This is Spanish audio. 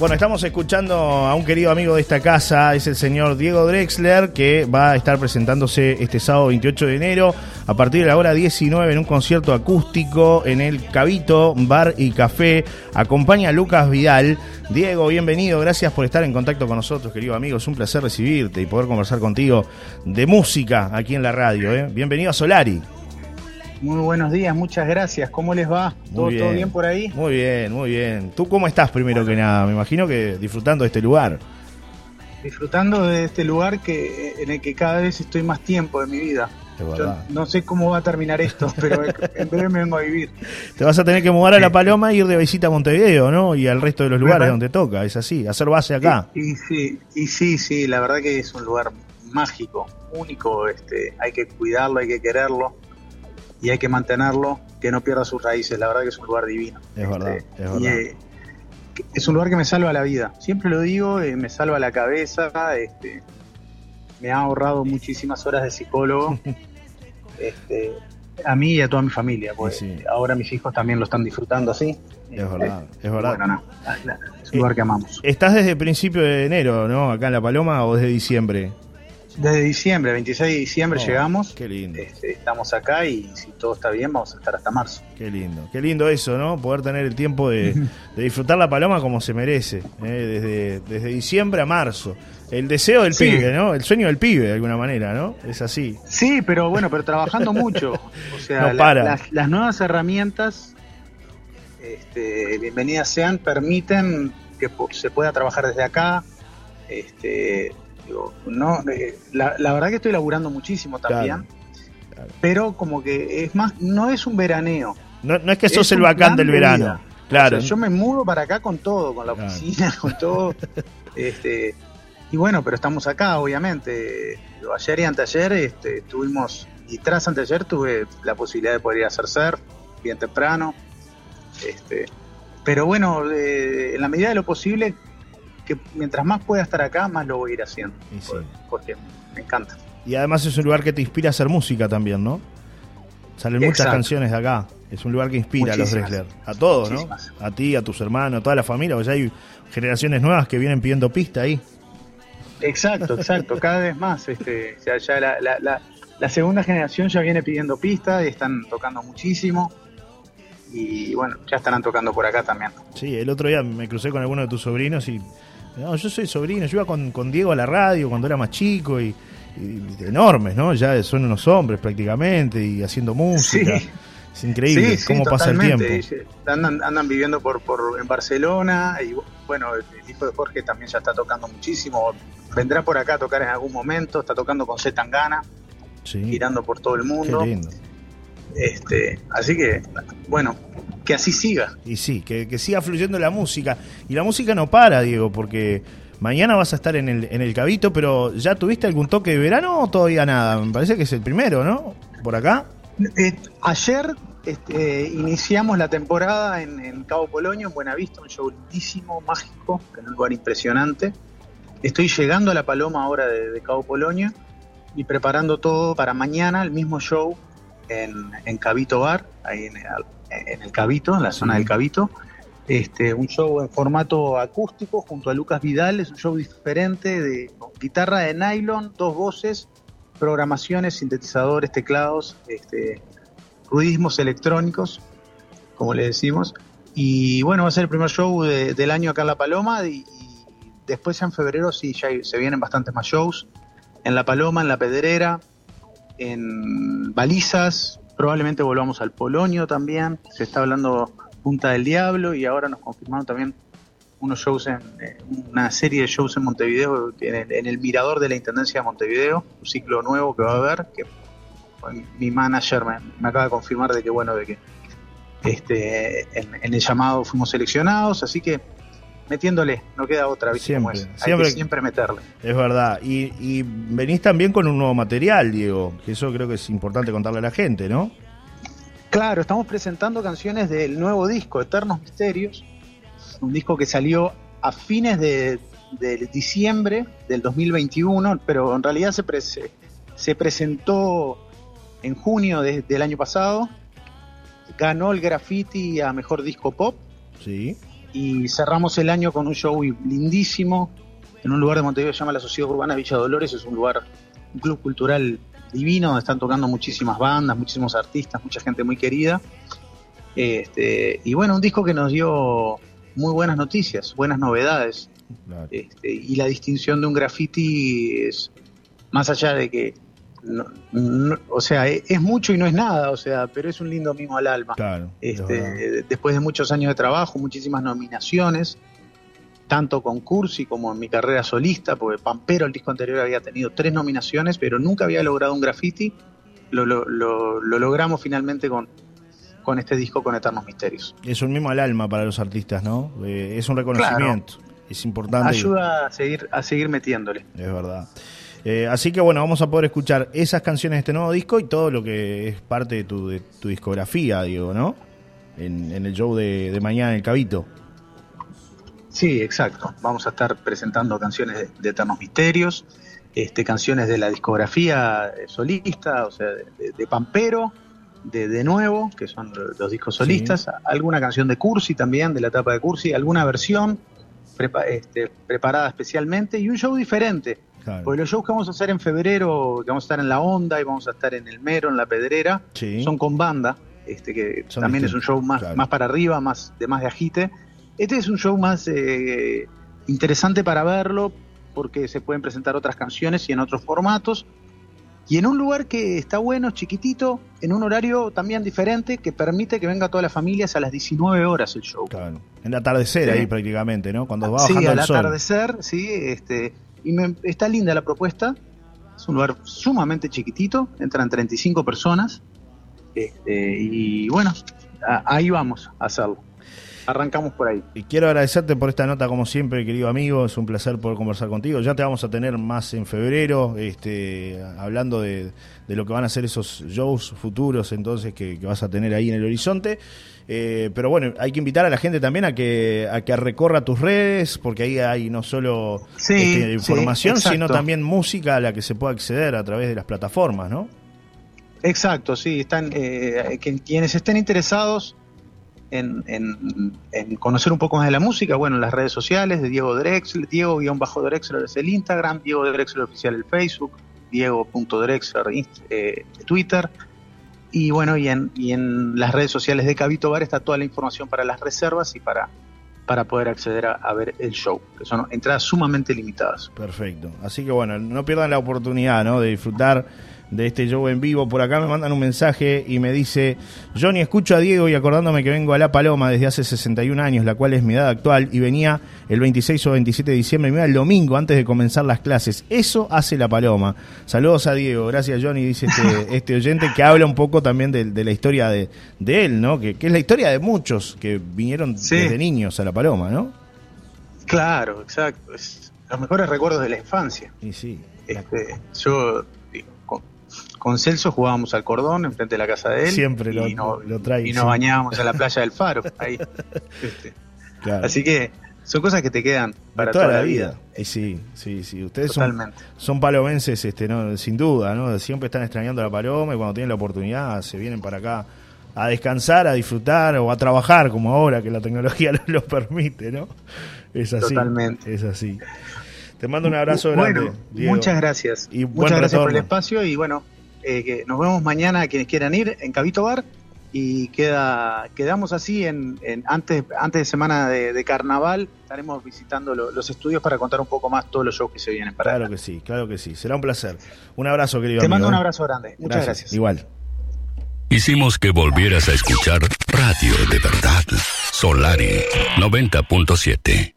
Bueno, estamos escuchando a un querido amigo de esta casa, es el señor Diego Drexler, que va a estar presentándose este sábado 28 de enero a partir de la hora 19 en un concierto acústico en el Cabito Bar y Café. Acompaña a Lucas Vidal. Diego, bienvenido, gracias por estar en contacto con nosotros, querido amigo. Es un placer recibirte y poder conversar contigo de música aquí en la radio. ¿eh? Bienvenido a Solari. Muy buenos días, muchas gracias. ¿Cómo les va? ¿Todo bien. por ahí? Muy bien, muy bien. ¿Tú cómo estás primero que nada? Me imagino que disfrutando de este lugar. Disfrutando de este lugar que en el que cada vez estoy más tiempo de mi vida. no sé cómo va a terminar esto, pero en breve me vengo a vivir. Te vas a tener que mudar a La Paloma e ir de visita a Montevideo, ¿no? Y al resto de los lugares donde toca, es así, hacer base acá. Y, sí, y sí, sí, la verdad que es un lugar mágico, único, este, hay que cuidarlo, hay que quererlo y hay que mantenerlo, que no pierda sus raíces. La verdad que es un lugar divino. Es verdad, este, es verdad. Eh, es un lugar que me salva la vida. Siempre lo digo, eh, me salva la cabeza. Este, me ha ahorrado muchísimas horas de psicólogo. este, a mí y a toda mi familia, pues ahora mis hijos también lo están disfrutando así. Es verdad, es verdad. es un lugar que amamos. ¿Estás desde principio de enero, no? Acá en La Paloma o desde diciembre? Desde diciembre, 26 de diciembre oh, llegamos. Qué lindo. Este, estamos acá y si todo está bien vamos a estar hasta marzo. Qué lindo. Qué lindo eso, ¿no? Poder tener el tiempo de, disfrutar la paloma como se merece. ¿eh? Desde, desde diciembre a marzo. El deseo del pibe, ¿no? El sueño del pibe, de alguna manera, ¿no? Es así. Sí, pero bueno, pero trabajando mucho. O sea, las, nuevas herramientas, este, bienvenidas sean, permiten que se pueda trabajar desde acá. Este, no, eh, la, verdad que estoy laburando muchísimo también, pero como que es más, no es un veraneo. No, es que sos el bacán del verano. Claro. yo me mudo para acá con todo, con la oficina, con todo. este, y bueno, pero estamos acá, obviamente. Ayer y anteayer este, tuvimos, y tras anteayer tuve la posibilidad de poder ir a hacer surf bien temprano. Este, pero bueno, en la medida de lo posible, mientras más pueda estar acá, más lo voy a ir haciendo. Porque me encanta. Y además es un lugar que te inspira a hacer música también, ¿no? Salen muchas canciones de acá. Es un lugar que inspira a los Drexler. A todos, ¿no? A ti, a tus hermanos, a toda la familia. O ya hay generaciones nuevas que vienen pidiendo pista ahí. Exacto, exacto. Cada vez más. Este, ya la, la, la, segunda generación ya viene pidiendo pista y están tocando muchísimo. Y bueno, ya estarán tocando por acá también. Sí, el otro día me crucé con alguno de tus sobrinos y no, yo soy sobrino, yo iba con, Diego a la radio cuando era más chico y, enormes, ¿no? Ya son unos hombres prácticamente y haciendo música. Es increíble cómo pasa el tiempo. Andan, andan viviendo por, por en Barcelona y bueno, el hijo de Jorge también ya está tocando muchísimo. Vendrá por acá a tocar en algún momento, está tocando con Z Tangana, girando por todo el mundo. Qué lindo. Este, así que, bueno, que así siga. Y sí, que, siga fluyendo la música. Y la música no para, Diego, porque mañana vas a estar en el, en el Cabito, pero ¿ya tuviste algún toque de verano o todavía nada? Me parece que es el primero, ¿no? Por acá. Eh, ayer este, iniciamos la temporada en, Cabo Polonio, en Buenavista, un show lindísimo, mágico, en un lugar impresionante. Estoy llegando a La Paloma ahora de, de Cabo Polonio y preparando todo para mañana, el mismo show en, en Cabito Bar, ahí en el, en el Cabito, en la zona del Cabito. Este, un show en formato acústico junto a Lucas Vidal, es un show diferente de guitarra de nylon, dos voces, programaciones, sintetizadores, teclados, este, ruidismos electrónicos, como le decimos. Y bueno, va a ser el primer show del año acá en La Paloma y, después ya en febrero sí ya se vienen bastantes más shows. En La Paloma, en La Pedrera, en Balizas, probablemente volvamos al Polonio también, se está hablando Punta del Diablo y ahora nos confirmaron también unos shows en eh, una serie de shows en Montevideo en el, Mirador de la Intendencia de Montevideo, un ciclo nuevo que va a haber, que mi manager me, acaba de confirmar de que bueno, de que este en, el llamado fuimos seleccionados, así que metiéndole, no queda otra, Siempre, Hay que siempre meterle. Es verdad. Y, venís también con un nuevo material, Diego, que eso creo que es importante contarle a la gente, ¿no? Claro, estamos presentando canciones del nuevo disco, Eternos Misterios, un disco que salió a fines de, diciembre del 2021, pero en realidad se, se presentó en junio del año pasado, ganó el graffiti a Mejor Disco Pop. Sí y cerramos el año con un show lindísimo en un lugar de Montevideo que se llama la Sociedad Urbana Villa Dolores, es un lugar, un club cultural divino, donde están tocando muchísimas bandas, muchísimos artistas, mucha gente muy querida. Este, y bueno, un disco que nos dio muy buenas noticias, buenas novedades. Este, y la distinción de un graffiti es, más allá de que, o sea, e, es, mucho y no es nada, o sea, pero es un lindo mimo al alma. este, después de muchos años de trabajo, muchísimas nominaciones, tanto con Cursi como en mi carrera solista, porque Pampero, el disco anterior, había tenido tres nominaciones, pero nunca había logrado un graffiti. Lo, lo logramos finalmente con, con este disco con Eternos Misterios. Es un mimo al alma para los artistas, ¿no? Eh, es un reconocimiento, es importante. Ayuda a seguir, a seguir metiéndole. Es verdad. Eh, así que bueno, vamos a poder escuchar esas canciones de este nuevo disco y todo lo que es parte de tu, de tu discografía, digo, ¿no? En, el show de, mañana en el Cabito. Sí, exacto. Vamos a estar presentando canciones de, Eternos Misterios, este, canciones de la discografía solista, o sea, de Pampero, de De Nuevo, que son los discos solistas, alguna canción de Cursi también, de la etapa de Cursi, alguna versión este, preparada especialmente y un show diferente. Porque los shows que vamos a hacer en febrero, que vamos a estar en La Onda y vamos a estar en El Mero, en La Pedrera, son con banda, este que también es un show más, más para arriba, más de más de agite. Este es un show más eh, interesante para verlo porque se pueden presentar otras canciones y en otros formatos y en un lugar que está bueno, chiquitito, en un horario también diferente que permite que venga todas las familias a las 19 horas el show. Claro. En el atardecer ahí prácticamente, ¿no? Cuando va bajando sí, al atardecer, sí, este, y está linda la propuesta. Es un lugar sumamente chiquitito, entran 35 personas. Este, y bueno, ahí vamos a hacerlo arrancamos por ahí. Y quiero agradecerte por esta nota, como siempre, querido amigo. Es un placer poder conversar contigo. Ya te vamos a tener más en febrero, este, hablando de, lo que van a ser esos shows futuros, entonces, que, vas a tener ahí en el horizonte. Eh, pero bueno, hay que invitar a la gente también a que, a que recorra tus redes, porque ahí hay no solo este, información, sino también música a la que se puede acceder a través de las plataformas, ¿no? Exacto, sí, están eh, quienes estén interesados en, conocer un poco más de la música, bueno, en las redes sociales de Diego Drexler, Diego-Drexler es el Instagram, Diego Drexler oficial el Facebook, Diego.drexler eh, Twitter, y bueno, y en, y en las redes sociales de Cabito Bar está toda la información para las reservas y para, para poder acceder a, a, ver el show, que son entradas sumamente limitadas. Perfecto, así que bueno, no pierdan la oportunidad ¿no? de disfrutar de este show en vivo. Por acá me mandan un mensaje y me dice, Johnny, escucho a Diego y acordándome que vengo a La Paloma desde hace 61 años, la cual es mi edad actual, y venía el 26 o 27 de diciembre me iba el domingo antes de comenzar las clases. Eso hace La Paloma. Saludos a Diego, gracias Johnny, dice este, este oyente, que habla un poco también de, la historia de, él, ¿no? Que, es la historia de muchos que vinieron desde niños a La Paloma, ¿no? Claro, exacto. Es los mejores recuerdos de la infancia. Y sí. Este, yo con Celso jugábamos al cordón enfrente de la casa de él. Siempre lo, y lo trae. Y nos bañábamos en la playa del Faro. Ahí. Este. Así que son cosas que te quedan para toda, la vida. Y sí, sí, sí. Ustedes son, son, palomenses, este, no, sin duda, ¿no? Siempre están extrañando la paloma y cuando tienen la oportunidad se vienen para acá a descansar, a disfrutar o a trabajar como ahora que la tecnología lo, permite, ¿no? Es así. Totalmente. Es así. Te mando un abrazo grande. muchas gracias. Y muchas gracias por el espacio y bueno, eh, que nos vemos mañana a quienes quieran ir en Cabito Bar y queda quedamos así en, antes antes de semana de, carnaval estaremos visitando los estudios para contar un poco más todos los shows que se vienen para claro que sí claro que sí será un placer un abrazo querido te mando un ¿eh? abrazo grande muchas gracias. igual hicimos que volvieras a escuchar radio de verdad Solari 90.7